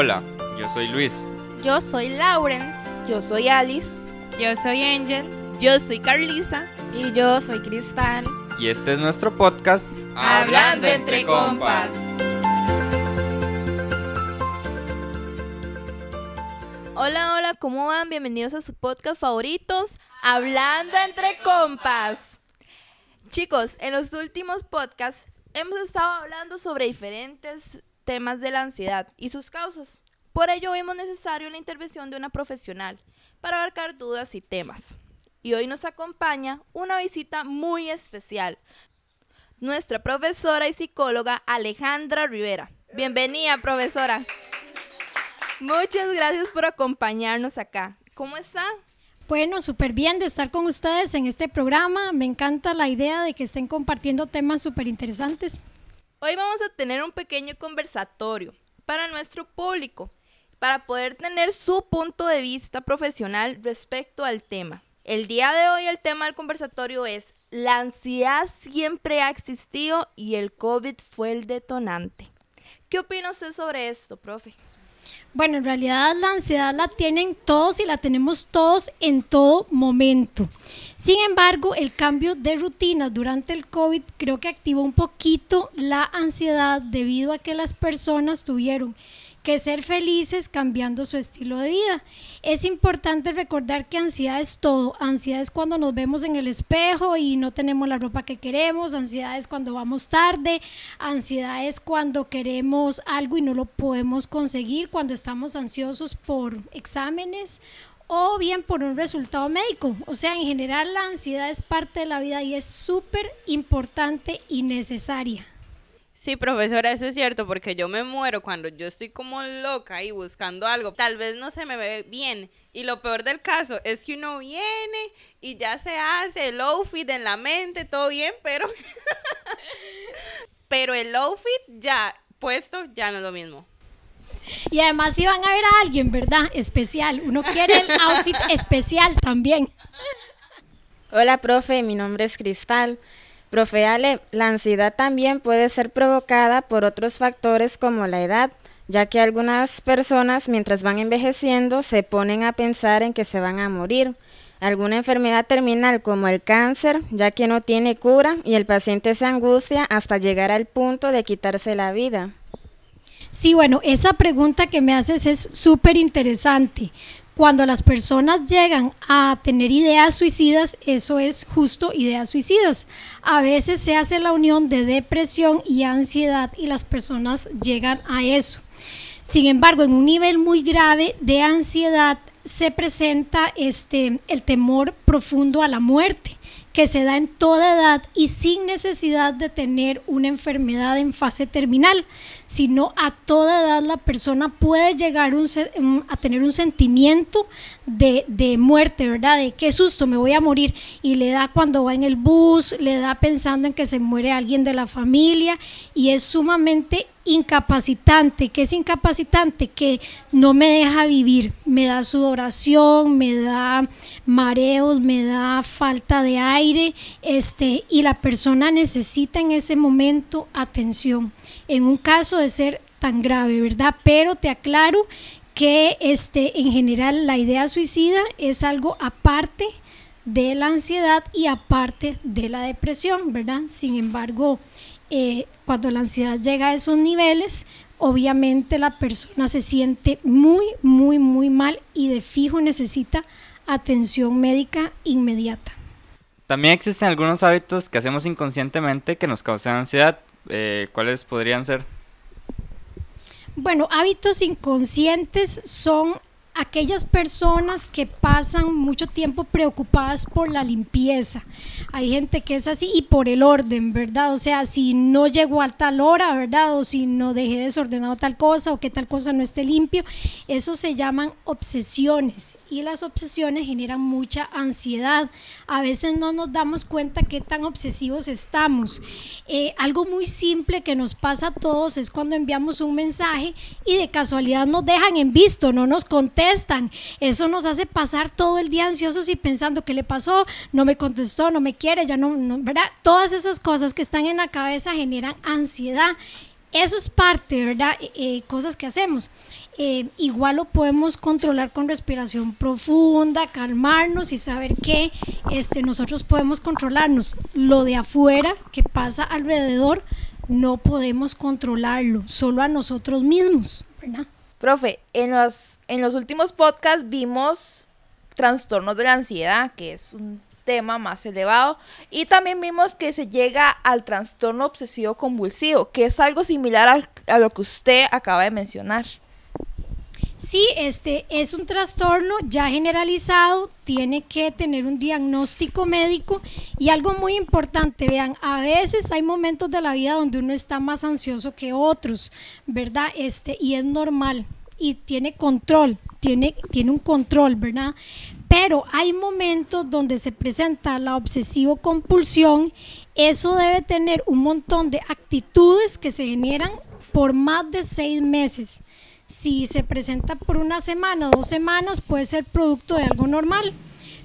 Hola, yo soy Luis. Yo soy Lawrence. Yo soy Alice. Yo soy Angel. Yo soy Carlisa. Y yo soy Cristal. Y este es nuestro podcast Hablando entre compas. Hola, hola, ¿cómo van? Bienvenidos a su podcast favoritos, Hablando entre compas. Chicos, en los últimos podcasts hemos estado hablando sobre diferentes temas de la ansiedad y sus causas. Por ello vimos necesario la intervención de una profesional para abarcar dudas y temas. Y hoy nos acompaña una visita muy especial, nuestra profesora y psicóloga Alejandra Rivera. Bienvenida, profesora. Muchas gracias por acompañarnos acá. ¿Cómo está? Bueno, súper bien de estar con ustedes en este programa. Me encanta la idea de que estén compartiendo temas súper interesantes. Hoy vamos a tener un pequeño conversatorio para nuestro público, para poder tener su punto de vista profesional respecto al tema. El día de hoy el tema del conversatorio es la ansiedad siempre ha existido y el COVID fue el detonante. ¿Qué opina usted sobre esto, profe? Bueno, en realidad la ansiedad la tienen todos y la tenemos todos en todo momento. Sin embargo, el cambio de rutina durante el COVID creo que activó un poquito la ansiedad debido a que las personas tuvieron que ser felices cambiando su estilo de vida. Es importante recordar que ansiedad es todo. Ansiedad es cuando nos vemos en el espejo y no tenemos la ropa que queremos. Ansiedad es cuando vamos tarde. Ansiedad es cuando queremos algo y no lo podemos conseguir. Cuando estamos ansiosos por exámenes o bien por un resultado médico. O sea, en general la ansiedad es parte de la vida y es súper importante y necesaria. Sí, profesora, eso es cierto, porque yo me muero cuando yo estoy como loca y buscando algo. Tal vez no se me ve bien. Y lo peor del caso es que uno viene y ya se hace el outfit en la mente, todo bien, pero. pero el outfit ya puesto ya no es lo mismo. Y además si van a ver a alguien, ¿verdad? Especial. Uno quiere el outfit especial también. Hola, profe, mi nombre es Cristal. Profe Ale, la ansiedad también puede ser provocada por otros factores como la edad, ya que algunas personas mientras van envejeciendo se ponen a pensar en que se van a morir. Alguna enfermedad terminal como el cáncer, ya que no tiene cura y el paciente se angustia hasta llegar al punto de quitarse la vida. Sí, bueno, esa pregunta que me haces es súper interesante cuando las personas llegan a tener ideas suicidas, eso es justo ideas suicidas. A veces se hace la unión de depresión y ansiedad y las personas llegan a eso. Sin embargo, en un nivel muy grave de ansiedad se presenta este el temor profundo a la muerte que se da en toda edad y sin necesidad de tener una enfermedad en fase terminal, sino a toda edad la persona puede llegar a tener un sentimiento de, de, muerte, ¿verdad? De qué susto, me voy a morir. Y le da cuando va en el bus, le da pensando en que se muere alguien de la familia y es sumamente incapacitante. ¿Qué es incapacitante? Que no me deja vivir, me da sudoración, me da mareos, me da falta de aire, este, y la persona necesita en ese momento atención. En un caso de ser tan grave, ¿verdad? Pero te aclaro que este, en general la idea suicida es algo aparte de la ansiedad y aparte de la depresión, ¿verdad? Sin embargo, eh, cuando la ansiedad llega a esos niveles, obviamente la persona se siente muy, muy, muy mal y de fijo necesita atención médica inmediata. También existen algunos hábitos que hacemos inconscientemente que nos causan ansiedad. Eh, ¿Cuáles podrían ser? Bueno, hábitos inconscientes son aquellas personas que pasan mucho tiempo preocupadas por la limpieza. Hay gente que es así y por el orden, ¿verdad? O sea, si no llegó a tal hora, ¿verdad? O si no dejé desordenado tal cosa o que tal cosa no esté limpio, eso se llaman obsesiones y las obsesiones generan mucha ansiedad. A veces no nos damos cuenta qué tan obsesivos estamos. Eh, algo muy simple que nos pasa a todos es cuando enviamos un mensaje y de casualidad nos dejan en visto, no nos contestan Eso nos hace pasar todo el día ansiosos y pensando qué le pasó, no me contestó, no me quiere, ya no, ¿verdad? Todas esas cosas que están en la cabeza generan ansiedad eso es parte, ¿verdad? Eh, eh, cosas que hacemos. Eh, igual lo podemos controlar con respiración profunda, calmarnos y saber que este, nosotros podemos controlarnos. Lo de afuera que pasa alrededor no podemos controlarlo, solo a nosotros mismos, ¿verdad? Profe, en los, en los últimos podcasts vimos trastornos de la ansiedad, que es un tema más elevado, y también vimos que se llega al trastorno obsesivo convulsivo, que es algo similar a lo que usted acaba de mencionar. Sí, este es un trastorno ya generalizado, tiene que tener un diagnóstico médico y algo muy importante, vean, a veces hay momentos de la vida donde uno está más ansioso que otros, ¿verdad? Este y es normal y tiene control, tiene tiene un control, ¿verdad? Pero hay momentos donde se presenta la obsesivo compulsión, eso debe tener un montón de actitudes que se generan por más de seis meses si se presenta por una semana o dos semanas, puede ser producto de algo normal.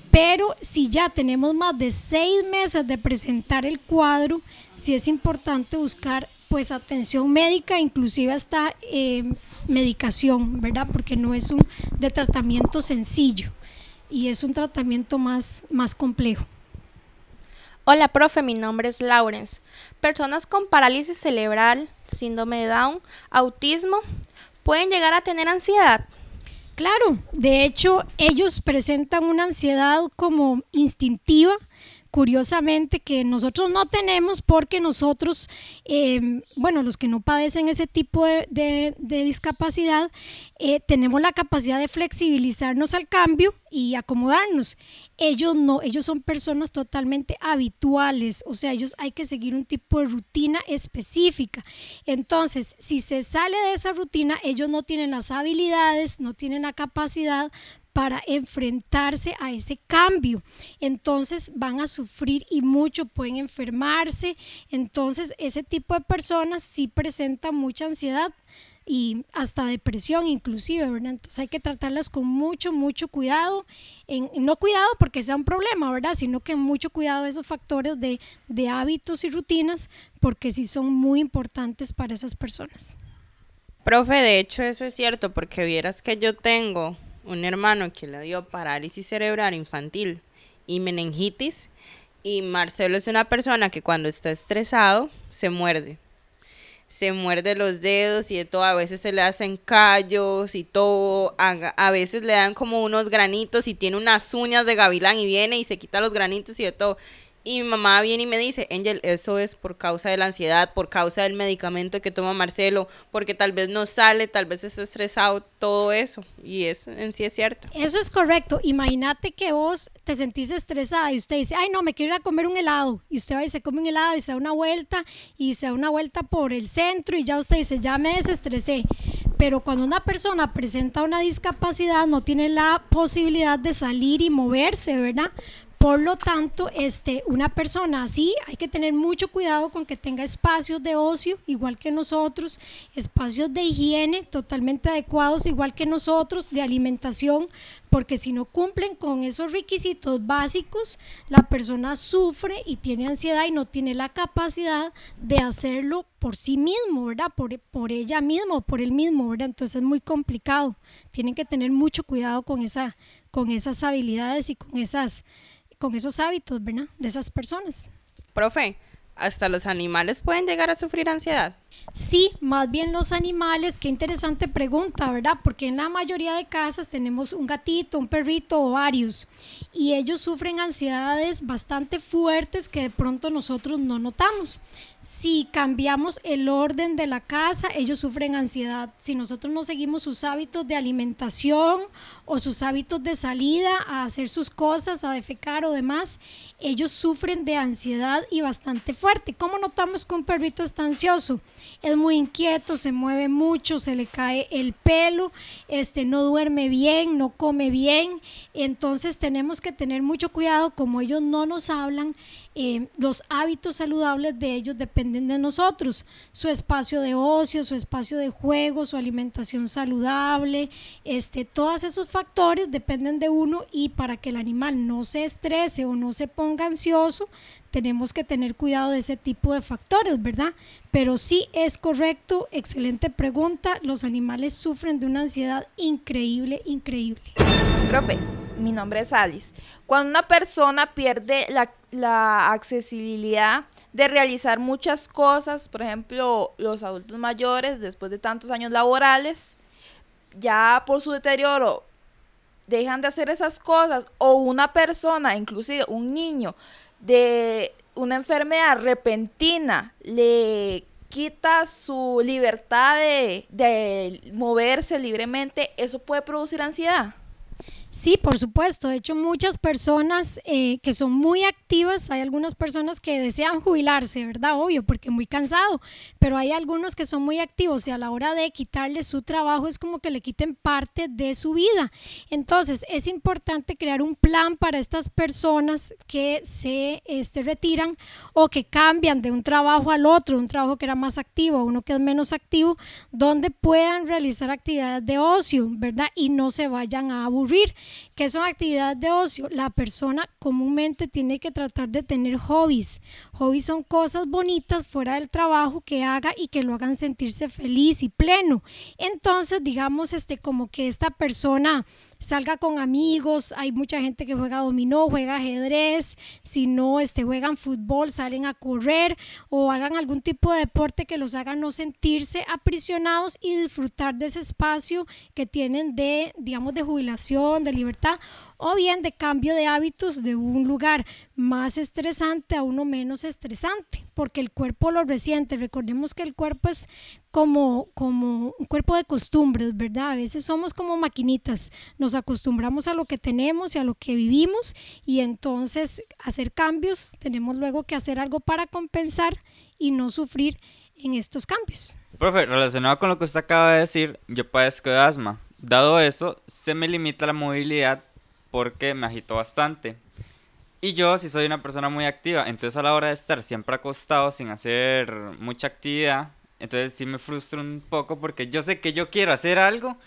Pero si ya tenemos más de seis meses de presentar el cuadro, sí es importante buscar pues atención médica, inclusive hasta eh, medicación, ¿verdad? Porque no es un de tratamiento sencillo y es un tratamiento más, más complejo. Hola, profe, mi nombre es Lawrence. Personas con parálisis cerebral, síndrome de Down, autismo, pueden llegar a tener ansiedad. Claro, de hecho ellos presentan una ansiedad como instintiva, curiosamente que nosotros no tenemos porque nosotros, em, bueno, los que no padecen ese tipo de, discapacidad, eh, tenemos la capacidad de flexibilizarnos al cambio y acomodarnos. Ellos no, ellos son personas totalmente habituales, o sea, ellos hay que seguir un tipo de rutina específica. Entonces, si se sale de esa rutina, ellos no tienen las habilidades, no tienen la capacidad para enfrentarse a ese cambio. Entonces van a sufrir y mucho, pueden enfermarse. Entonces ese tipo de personas sí presentan mucha ansiedad y hasta depresión inclusive, ¿verdad? Entonces hay que tratarlas con mucho, mucho cuidado, en, no cuidado porque sea un problema, ¿verdad? Sino que mucho cuidado de esos factores de, de hábitos y rutinas porque sí son muy importantes para esas personas. Profe, de hecho eso es cierto porque vieras que yo tengo un hermano que le dio parálisis cerebral infantil y meningitis. Y Marcelo es una persona que cuando está estresado se muerde. Se muerde los dedos y de todo. A veces se le hacen callos y todo. A, a, veces le dan como unos granitos y tiene unas uñas de gavilán y viene y se quita los granitos y de todo. Y mi mamá viene y me dice, Angel, eso es por causa de la ansiedad, por causa del medicamento que toma Marcelo, porque tal vez no sale, tal vez está estresado, todo eso. Y eso en sí es cierto. Eso es correcto. Imagínate que vos te sentís estresada y usted dice, ay no, me quiero ir a comer un helado. Y usted va y se come un helado y se da una vuelta y se da una vuelta por el centro y ya usted dice, ya me desestresé. Pero cuando una persona presenta una discapacidad no tiene la posibilidad de salir y moverse, ¿verdad? Por lo tanto, este, una persona así hay que tener mucho cuidado con que tenga espacios de ocio, igual que nosotros, espacios de higiene totalmente adecuados, igual que nosotros, de alimentación, porque si no cumplen con esos requisitos básicos, la persona sufre y tiene ansiedad y no tiene la capacidad de hacerlo por sí mismo, ¿verdad? Por, por ella misma o por él mismo, ¿verdad? Entonces es muy complicado. Tienen que tener mucho cuidado con, esa, con esas habilidades y con esas con esos hábitos, ¿verdad? De esas personas. Profe, ¿hasta los animales pueden llegar a sufrir ansiedad? Sí, más bien los animales, qué interesante pregunta, ¿verdad? Porque en la mayoría de casas tenemos un gatito, un perrito o varios y ellos sufren ansiedades bastante fuertes que de pronto nosotros no notamos. Si cambiamos el orden de la casa, ellos sufren ansiedad. Si nosotros no seguimos sus hábitos de alimentación o sus hábitos de salida a hacer sus cosas, a defecar o demás, ellos sufren de ansiedad y bastante fuerte. ¿Cómo notamos que un perrito está ansioso? Es muy inquieto, se mueve mucho, se le cae el pelo, este no duerme bien, no come bien. Entonces tenemos que tener mucho cuidado como ellos no nos hablan eh, los hábitos saludables de ellos dependen de nosotros. Su espacio de ocio, su espacio de juego, su alimentación saludable, este, todos esos factores dependen de uno y para que el animal no se estrese o no se ponga ansioso, tenemos que tener cuidado de ese tipo de factores, ¿verdad? Pero sí es correcto, excelente pregunta, los animales sufren de una ansiedad increíble, increíble. Profe, mi nombre es Alice. Cuando una persona pierde la, accesibilidad de realizar muchas cosas, por ejemplo, los adultos mayores, después de tantos años laborales, ya por su deterioro dejan de hacer esas cosas, o una persona, inclusive un niño, de una enfermedad repentina le quita su libertad de moverse libremente, eso puede producir ansiedad. Sí, por supuesto. De hecho, muchas personas eh, que son muy activas, hay algunas personas que desean jubilarse, ¿verdad? Obvio, porque muy cansado, pero hay algunos que son muy activos y a la hora de quitarle su trabajo es como que le quiten parte de su vida. Entonces, es importante crear un plan para estas personas que se este, retiran o que cambian de un trabajo al otro, un trabajo que era más activo uno que es menos activo, donde puedan realizar actividades de ocio, ¿verdad? Y no se vayan a aburrir. ¿Qué son actividades de ocio? La persona comúnmente tiene que tratar de tener hobbies. Hobbies son cosas bonitas fuera del trabajo que haga y que lo hagan sentirse feliz y pleno. Entonces, digamos, este, como que esta persona salga con amigos, hay mucha gente que juega dominó, juega ajedrez, si no, este, juegan fútbol, salen a correr o hagan algún tipo de deporte que los haga no sentirse aprisionados y disfrutar de ese espacio que tienen de, digamos, de jubilación, libertad o bien de cambio de hábitos de un lugar más estresante a uno menos estresante, porque el cuerpo lo resiente. Recordemos que el cuerpo es como, como un cuerpo de costumbres, ¿verdad? A veces somos como maquinitas, nos acostumbramos a lo que tenemos y a lo que vivimos y entonces hacer cambios, tenemos luego que hacer algo para compensar y no sufrir en estos cambios. Profe, relacionado con lo que usted acaba de decir, yo padezco de asma. Dado eso, se me limita la movilidad porque me agito bastante. Y yo, si soy una persona muy activa, entonces a la hora de estar siempre acostado sin hacer mucha actividad, entonces sí me frustro un poco porque yo sé que yo quiero hacer algo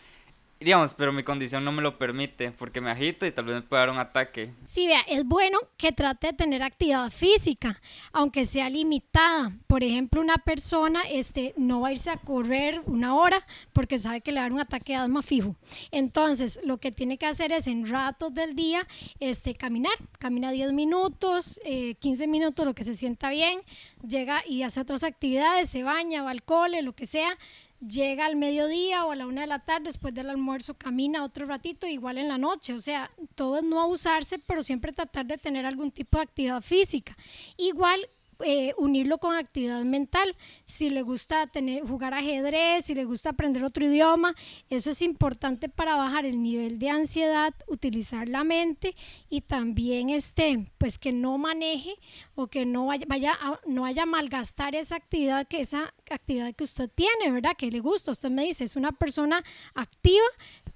Digamos, pero mi condición no me lo permite porque me agito y tal vez me pueda dar un ataque. Sí, vea, es bueno que trate de tener actividad física, aunque sea limitada. Por ejemplo, una persona este, no va a irse a correr una hora porque sabe que le va a dar un ataque de asma fijo. Entonces, lo que tiene que hacer es en ratos del día este, caminar. Camina 10 minutos, 15 eh, minutos, lo que se sienta bien. Llega y hace otras actividades, se baña, va al cole, lo que sea llega al mediodía o a la una de la tarde, después del almuerzo camina otro ratito, igual en la noche. O sea, todo es no abusarse, pero siempre tratar de tener algún tipo de actividad física. Igual eh, unirlo con actividad mental. Si le gusta tener, jugar ajedrez, si le gusta aprender otro idioma, eso es importante para bajar el nivel de ansiedad, utilizar la mente y también este, pues que no maneje o que no vaya, vaya a, no vaya malgastar esa actividad que esa actividad que usted tiene, ¿verdad? Que le gusta. Usted me dice, es una persona activa,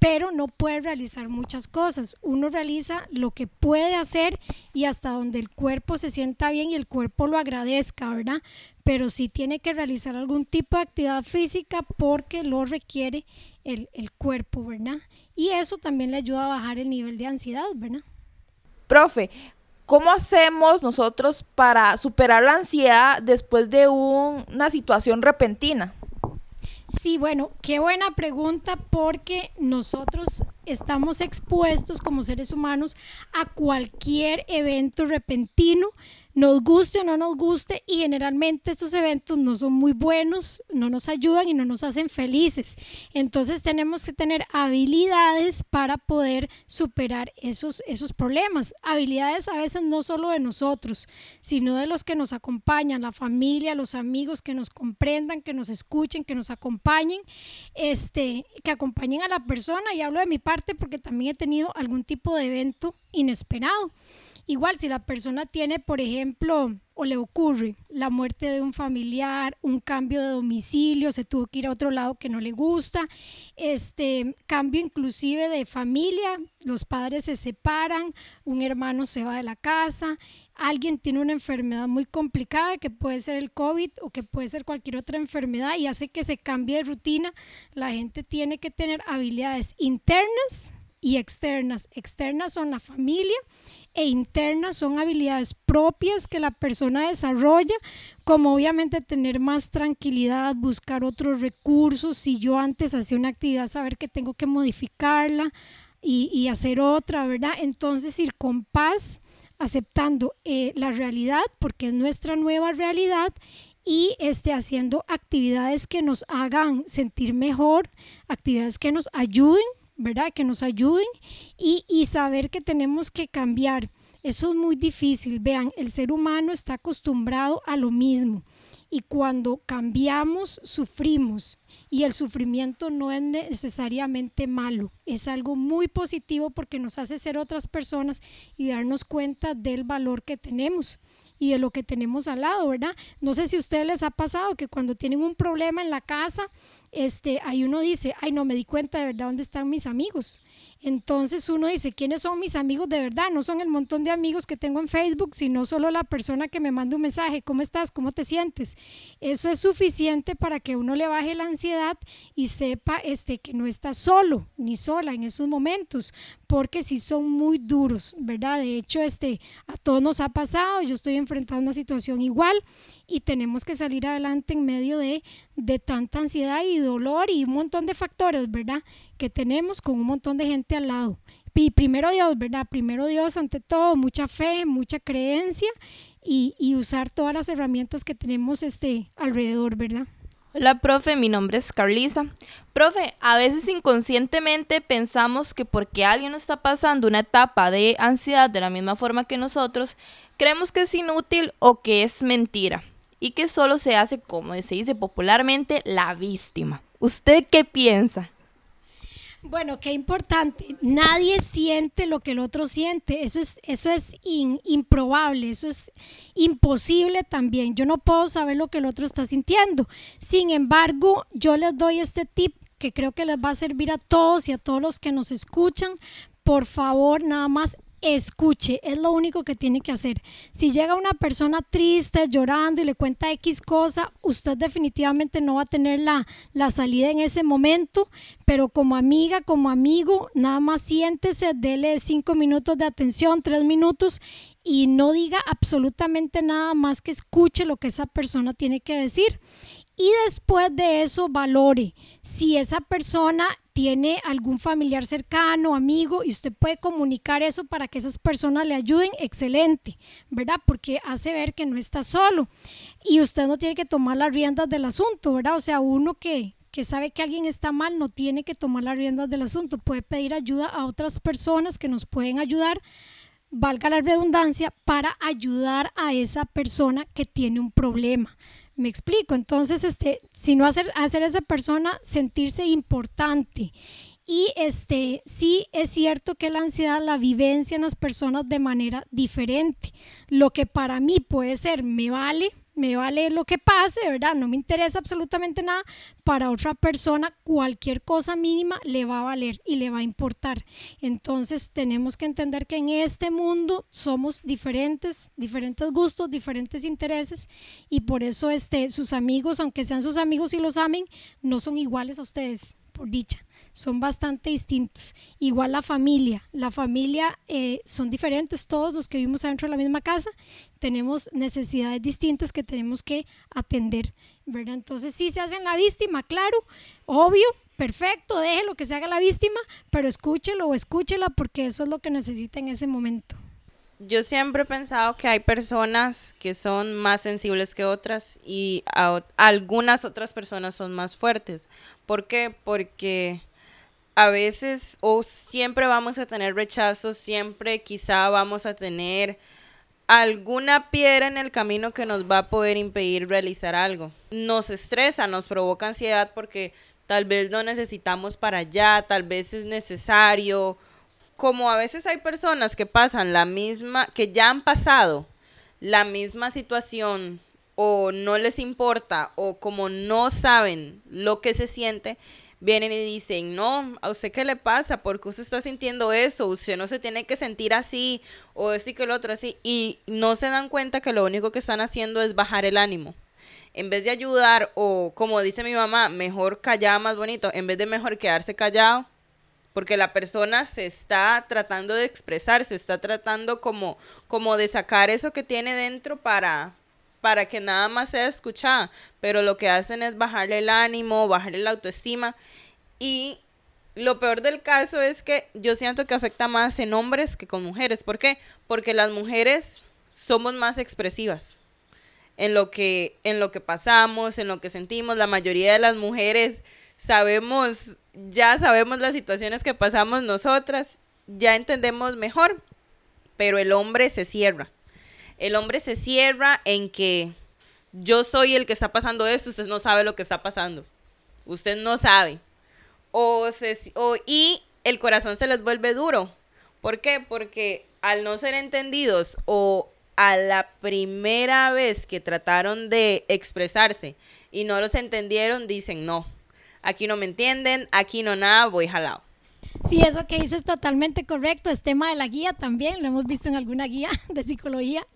pero no puede realizar muchas cosas. Uno realiza lo que puede hacer y hasta donde el cuerpo se sienta bien y el cuerpo lo agradezca, ¿verdad? Pero sí tiene que realizar algún tipo de actividad física porque lo requiere el, el cuerpo, ¿verdad? Y eso también le ayuda a bajar el nivel de ansiedad, ¿verdad? Profe, ¿cómo hacemos nosotros para superar la ansiedad después de una situación repentina? Sí, bueno, qué buena pregunta porque nosotros estamos expuestos como seres humanos a cualquier evento repentino nos guste o no nos guste y generalmente estos eventos no son muy buenos, no nos ayudan y no nos hacen felices. Entonces tenemos que tener habilidades para poder superar esos, esos problemas. Habilidades a veces no solo de nosotros, sino de los que nos acompañan, la familia, los amigos que nos comprendan, que nos escuchen, que nos acompañen, este, que acompañen a la persona. Y hablo de mi parte porque también he tenido algún tipo de evento inesperado. Igual si la persona tiene, por ejemplo, o le ocurre la muerte de un familiar, un cambio de domicilio, se tuvo que ir a otro lado que no le gusta, este cambio inclusive de familia, los padres se separan, un hermano se va de la casa, alguien tiene una enfermedad muy complicada, que puede ser el COVID o que puede ser cualquier otra enfermedad y hace que se cambie de rutina, la gente tiene que tener habilidades internas y externas. Externas son la familia e internas son habilidades propias que la persona desarrolla, como obviamente tener más tranquilidad, buscar otros recursos. Si yo antes hacía una actividad, saber que tengo que modificarla y, hacer otra, ¿verdad? Entonces ir con paz, aceptando eh, la realidad, porque es nuestra nueva realidad y este, haciendo actividades que nos hagan sentir mejor, actividades que nos ayuden ¿verdad? Que nos ayuden y, y saber que tenemos que cambiar. Eso es muy difícil. Vean, el ser humano está acostumbrado a lo mismo y cuando cambiamos sufrimos y el sufrimiento no es necesariamente malo, es algo muy positivo porque nos hace ser otras personas y darnos cuenta del valor que tenemos y de lo que tenemos al lado, ¿verdad? No sé si a ustedes les ha pasado que cuando tienen un problema en la casa, este, ahí uno dice, ay, no me di cuenta de verdad dónde están mis amigos. Entonces uno dice, ¿quiénes son mis amigos de verdad? No son el montón de amigos que tengo en Facebook, sino solo la persona que me manda un mensaje, ¿cómo estás? ¿Cómo te sientes? Eso es suficiente para que uno le baje la ansiedad y sepa este, que no está solo ni sola en esos momentos, porque sí son muy duros, ¿verdad? De hecho, este, a todos nos ha pasado, yo estoy enfrentando una situación igual y tenemos que salir adelante en medio de, de tanta ansiedad y dolor y un montón de factores, ¿verdad? Que tenemos con un montón de gente al lado. Y primero Dios, ¿verdad? Primero Dios ante todo, mucha fe, mucha creencia y, usar todas las herramientas que tenemos este, alrededor, ¿verdad? Hola, profe, mi nombre es Carlisa. Profe, a veces inconscientemente pensamos que porque alguien está pasando una etapa de ansiedad de la misma forma que nosotros, creemos que es inútil o que es mentira y que solo se hace, como se dice popularmente, la víctima. ¿Usted qué piensa? Bueno, qué importante. Nadie siente lo que el otro siente. Eso es, eso es improbable, eso es imposible también. Yo no puedo saber lo que el otro está sintiendo. Sin embargo, yo les doy este tip que creo que les va a servir a todos y a todos los que nos escuchan. Por favor, nada más escuche, es lo único que tiene que hacer. Si llega una persona triste, llorando y le cuenta X cosa, usted definitivamente no va a tener la, la salida en ese momento, pero como amiga, como amigo, nada más siéntese, dele cinco minutos de atención, tres minutos y no diga absolutamente nada más que escuche lo que esa persona tiene que decir. Y después de eso valore si esa persona tiene algún familiar cercano, amigo, y usted puede comunicar eso para que esas personas le ayuden, excelente, ¿verdad? Porque hace ver que no está solo y usted no tiene que tomar las riendas del asunto, ¿verdad? O sea, uno que, que sabe que alguien está mal no tiene que tomar las riendas del asunto, puede pedir ayuda a otras personas que nos pueden ayudar, valga la redundancia, para ayudar a esa persona que tiene un problema. Me explico. Entonces, este, sino hacer, hacer a esa persona sentirse importante. Y este, sí es cierto que la ansiedad la vivencia en las personas de manera diferente. Lo que para mí puede ser me vale, me vale lo que pase, ¿verdad? No me interesa absolutamente nada. Para otra persona, cualquier cosa mínima le va a valer y le va a importar. Entonces, tenemos que entender que en este mundo somos diferentes, diferentes gustos, diferentes intereses y por eso este, sus amigos, aunque sean sus amigos y los amen, no son iguales a ustedes, por dicha son bastante distintos. Igual la familia, la familia eh, son diferentes, todos los que vivimos adentro de la misma casa tenemos necesidades distintas que tenemos que atender, ¿verdad? Entonces sí se hacen la víctima, claro, obvio, perfecto, deje lo que se haga la víctima, pero escúchelo o escúchela porque eso es lo que necesita en ese momento. Yo siempre he pensado que hay personas que son más sensibles que otras y algunas otras personas son más fuertes. ¿Por qué? Porque a veces o siempre vamos a tener rechazos, siempre quizá vamos a tener alguna piedra en el camino que nos va a poder impedir realizar algo. Nos estresa, nos provoca ansiedad porque tal vez no necesitamos para allá, tal vez es necesario. Como a veces hay personas que pasan la misma, que ya han pasado la misma situación o no les importa o como no saben lo que se siente, vienen y dicen, no, ¿a usted qué le pasa? ¿Por qué usted está sintiendo eso? Usted no se tiene que sentir así o decir que el otro así. Y no se dan cuenta que lo único que están haciendo es bajar el ánimo. En vez de ayudar o como dice mi mamá, mejor callar más bonito, en vez de mejor quedarse callado, porque la persona se está tratando de expresar, se está tratando como, como de sacar eso que tiene dentro para, para que nada más sea escuchada, pero lo que hacen es bajarle el ánimo, bajarle la autoestima y lo peor del caso es que yo siento que afecta más en hombres que con mujeres. ¿Por qué? Porque las mujeres somos más expresivas en lo que en lo que pasamos, en lo que sentimos. La mayoría de las mujeres sabemos, ya sabemos las situaciones que pasamos nosotras, ya entendemos mejor, pero el hombre se cierra el hombre se cierra en que yo soy el que está pasando esto, usted no sabe lo que está pasando. Usted no sabe. O, se, y el corazón se les vuelve duro. ¿Por qué? Porque al no ser entendidos o a la primera vez que trataron de expresarse y no los entendieron, dicen no. Aquí no me entienden, aquí no nada, voy jalado. Sí, eso que dices es totalmente correcto. Es tema de la guía también, lo hemos visto en alguna guía de psicología,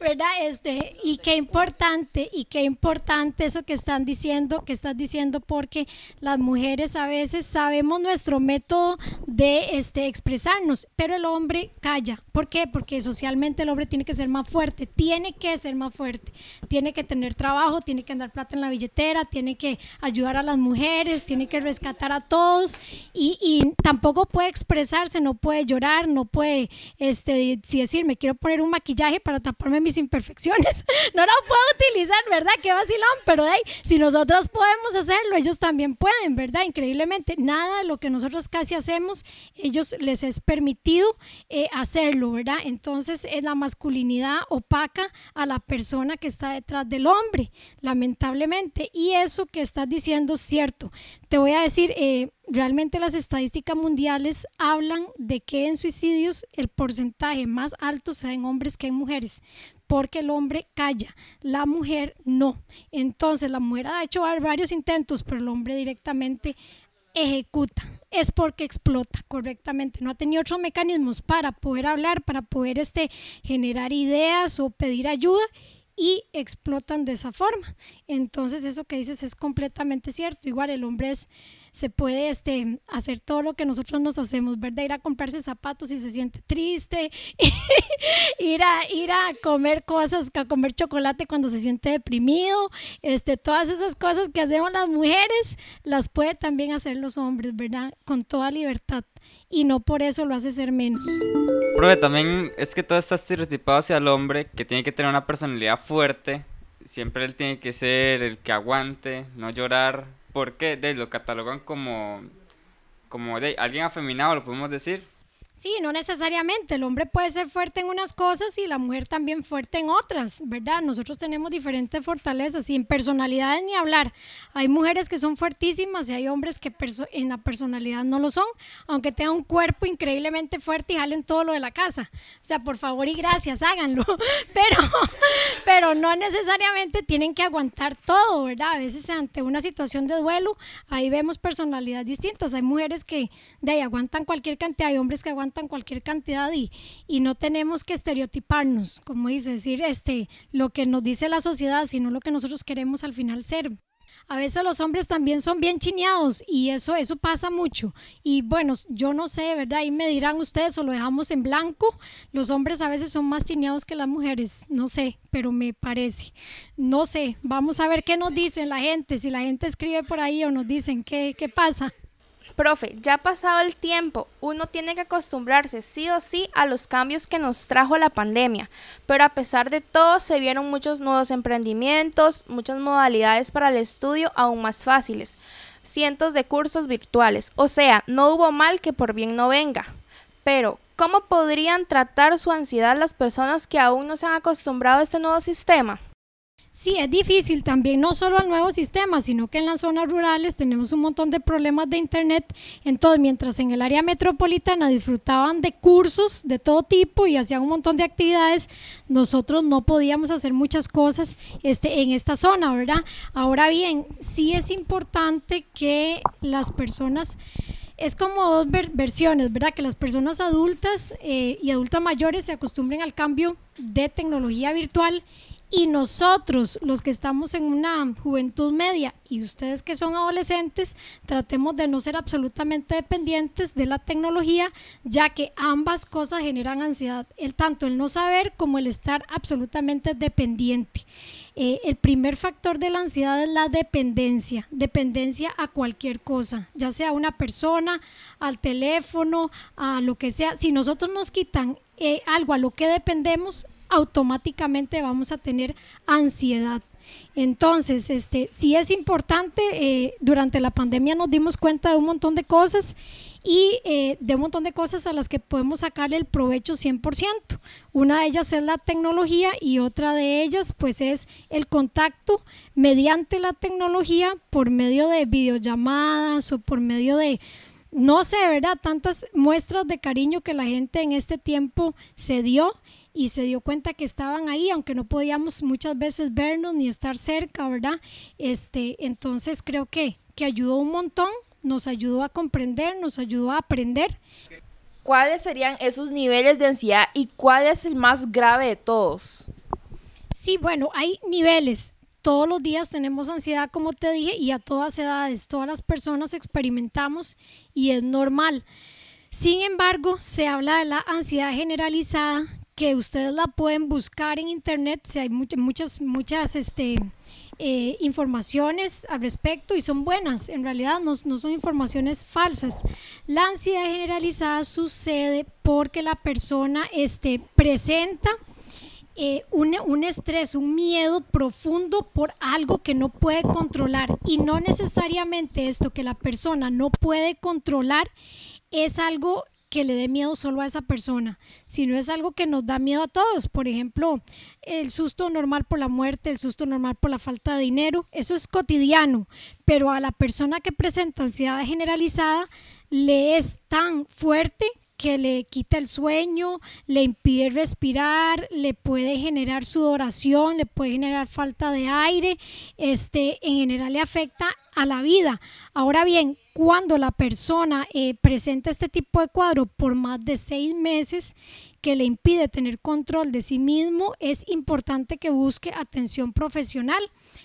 ¿verdad? Este, y qué importante, y qué importante eso que están diciendo, que estás diciendo, porque las mujeres a veces sabemos nuestro método de este, expresarnos, pero el hombre calla. ¿Por qué? Porque socialmente el hombre tiene que ser más fuerte, tiene que ser más fuerte, tiene que tener trabajo, tiene que andar plata en la billetera, tiene que ayudar a las mujeres, tiene que rescatar a todos y, y tampoco puede expresarse, no puede llorar, no puede este, decir, me quiero poner un maquillaje para taparme mis imperfecciones. no lo puedo utilizar, ¿verdad? Qué vacilón, pero hey, si nosotros podemos hacerlo, ellos también pueden, ¿verdad? Increíblemente, nada de lo que nosotros casi hacemos, ellos les es permitido eh, hacerlo, ¿verdad? Entonces es la masculinidad opaca a la persona que está detrás del hombre, lamentablemente. Y eso que estás diciendo es cierto. Te voy a decir, eh, realmente las estadísticas mundiales hablan de que en suicidios el porcentaje más alto sea en hombres que en mujeres, porque el hombre calla, la mujer no. Entonces la mujer ha hecho varios intentos, pero el hombre directamente ejecuta. Es porque explota correctamente. No ha tenido otros mecanismos para poder hablar, para poder este, generar ideas o pedir ayuda y explotan de esa forma. Entonces eso que dices es completamente cierto. Igual el hombre es se puede este, hacer todo lo que nosotros nos hacemos, ¿verdad? Ir a comprarse zapatos si se siente triste, ir, a, ir a comer cosas, a comer chocolate cuando se siente deprimido, este, todas esas cosas que hacemos las mujeres, las puede también hacer los hombres, ¿verdad? Con toda libertad. Y no por eso lo hace ser menos. Profe, también es que todo está estereotipado hacia el hombre, que tiene que tener una personalidad fuerte, siempre él tiene que ser el que aguante, no llorar, porque de, lo catalogan como, como de alguien afeminado, lo podemos decir. Sí, no necesariamente. El hombre puede ser fuerte en unas cosas y la mujer también fuerte en otras, ¿verdad? Nosotros tenemos diferentes fortalezas y en personalidades ni hablar. Hay mujeres que son fuertísimas y hay hombres que en la personalidad no lo son, aunque tengan un cuerpo increíblemente fuerte y jalen todo lo de la casa. O sea, por favor y gracias, háganlo. Pero, pero no necesariamente tienen que aguantar todo, ¿verdad? A veces ante una situación de duelo, ahí vemos personalidades distintas. Hay mujeres que de ahí aguantan cualquier cantidad, hay hombres que aguantan cualquier cantidad y, y no tenemos que estereotiparnos, como dice, decir este, lo que nos dice la sociedad, sino lo que nosotros queremos al final ser. A veces los hombres también son bien chineados y eso, eso pasa mucho. Y bueno, yo no sé, ¿verdad? Ahí me dirán ustedes o lo dejamos en blanco. Los hombres a veces son más chineados que las mujeres, no sé, pero me parece. No sé, vamos a ver qué nos dicen la gente, si la gente escribe por ahí o nos dicen qué, qué pasa. Profe, ya ha pasado el tiempo, uno tiene que acostumbrarse sí o sí a los cambios que nos trajo la pandemia, pero a pesar de todo se vieron muchos nuevos emprendimientos, muchas modalidades para el estudio aún más fáciles, cientos de cursos virtuales, o sea, no hubo mal que por bien no venga. Pero, ¿cómo podrían tratar su ansiedad las personas que aún no se han acostumbrado a este nuevo sistema? Sí, es difícil también, no solo al nuevo sistema, sino que en las zonas rurales tenemos un montón de problemas de Internet. Entonces, mientras en el área metropolitana disfrutaban de cursos de todo tipo y hacían un montón de actividades, nosotros no podíamos hacer muchas cosas este, en esta zona, ¿verdad? Ahora bien, sí es importante que las personas es como dos versiones, ¿verdad? Que las personas adultas eh, y adultas mayores se acostumbren al cambio de tecnología virtual y nosotros, los que estamos en una juventud media y ustedes que son adolescentes, tratemos de no ser absolutamente dependientes de la tecnología, ya que ambas cosas generan ansiedad, el tanto el no saber como el estar absolutamente dependiente. Eh, el primer factor de la ansiedad es la dependencia, dependencia a cualquier cosa, ya sea una persona, al teléfono, a lo que sea. Si nosotros nos quitan eh, algo a lo que dependemos, automáticamente vamos a tener ansiedad. Entonces, este, sí es importante, eh, durante la pandemia nos dimos cuenta de un montón de cosas y eh, de un montón de cosas a las que podemos sacarle el provecho 100%. Una de ellas es la tecnología y otra de ellas pues es el contacto mediante la tecnología por medio de videollamadas o por medio de, no sé, ¿verdad? Tantas muestras de cariño que la gente en este tiempo se dio y se dio cuenta que estaban ahí, aunque no podíamos muchas veces vernos ni estar cerca, ¿verdad? Este, entonces creo que, que ayudó un montón, nos ayudó a comprender, nos ayudó a aprender. ¿Cuáles serían esos niveles de ansiedad y cuál es el más grave de todos? Sí, bueno, hay niveles. Todos los días tenemos ansiedad, como te dije, y a todas edades, todas las personas experimentamos y es normal. Sin embargo, se habla de la ansiedad generalizada, que ustedes la pueden buscar en internet, si hay muchas, muchas, este, eh, informaciones al respecto y son buenas, en realidad no, no, son informaciones falsas. La ansiedad generalizada sucede porque la persona este, presenta eh, un, un, estrés, un miedo profundo por algo que no puede controlar y no necesariamente esto que la persona no puede controlar es algo que le dé miedo solo a esa persona, sino es algo que nos da miedo a todos. Por ejemplo, el susto normal por la muerte, el susto normal por la falta de dinero, eso es cotidiano, pero a la persona que presenta ansiedad generalizada le es tan fuerte que le quita el sueño, le impide respirar, le puede generar sudoración, le puede generar falta de aire, este, en general le afecta a la vida. Ahora bien, cuando la persona eh, presenta este tipo de cuadro por más de seis meses que le impide tener control de sí mismo, es importante que busque atención profesional,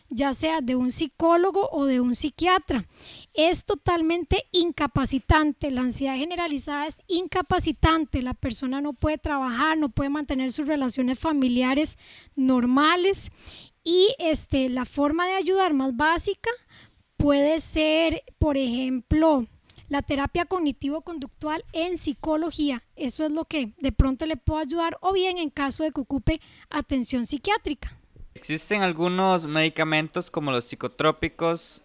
ya sea de un psicólogo o de un psiquiatra. Es totalmente incapacitante, la ansiedad generalizada es incapacitante, la persona no puede trabajar, no puede mantener sus relaciones familiares normales y este, la forma de ayudar más básica puede ser, por ejemplo, la terapia cognitivo-conductual en psicología. Eso es lo que de pronto le puedo ayudar o bien en caso de que ocupe atención psiquiátrica. Existen algunos medicamentos como los psicotrópicos,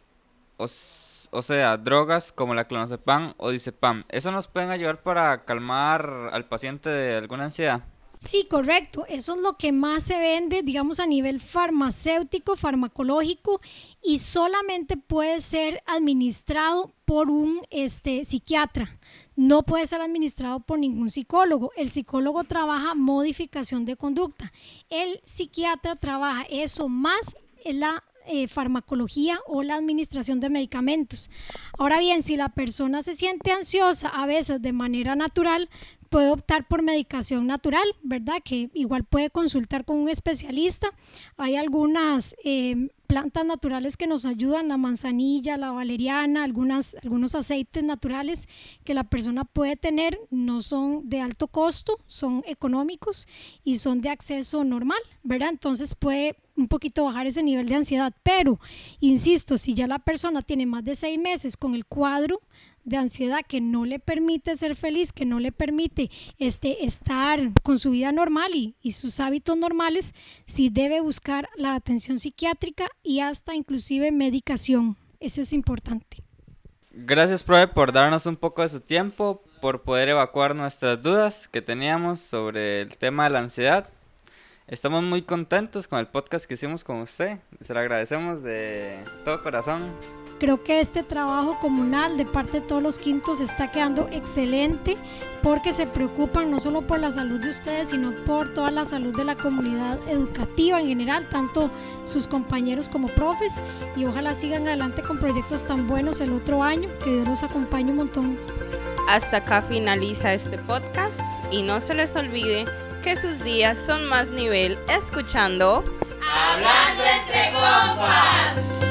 o, o sea, drogas como la clonazepam o diazepam. ¿Eso nos pueden ayudar para calmar al paciente de alguna ansiedad? Sí, correcto. Eso es lo que más se vende, digamos, a nivel farmacéutico, farmacológico, y solamente puede ser administrado por un este, psiquiatra. No puede ser administrado por ningún psicólogo. El psicólogo trabaja modificación de conducta. El psiquiatra trabaja eso más la eh, farmacología o la administración de medicamentos. Ahora bien, si la persona se siente ansiosa a veces de manera natural, puede optar por medicación natural, ¿verdad? Que igual puede consultar con un especialista. Hay algunas eh, plantas naturales que nos ayudan, la manzanilla, la valeriana, algunas, algunos aceites naturales que la persona puede tener, no son de alto costo, son económicos y son de acceso normal, ¿verdad? Entonces puede un poquito bajar ese nivel de ansiedad, pero, insisto, si ya la persona tiene más de seis meses con el cuadro, de ansiedad que no le permite ser feliz, que no le permite este, estar con su vida normal y, y sus hábitos normales, sí debe buscar la atención psiquiátrica y hasta inclusive medicación. Eso es importante. Gracias, Profe, por darnos un poco de su tiempo, por poder evacuar nuestras dudas que teníamos sobre el tema de la ansiedad. Estamos muy contentos con el podcast que hicimos con usted. Se lo agradecemos de todo corazón. Creo que este trabajo comunal de parte de todos los quintos está quedando excelente porque se preocupan no solo por la salud de ustedes, sino por toda la salud de la comunidad educativa en general, tanto sus compañeros como profes, y ojalá sigan adelante con proyectos tan buenos el otro año, que Dios los acompañe un montón. Hasta acá finaliza este podcast y no se les olvide que sus días son más nivel escuchando Hablando entre compas.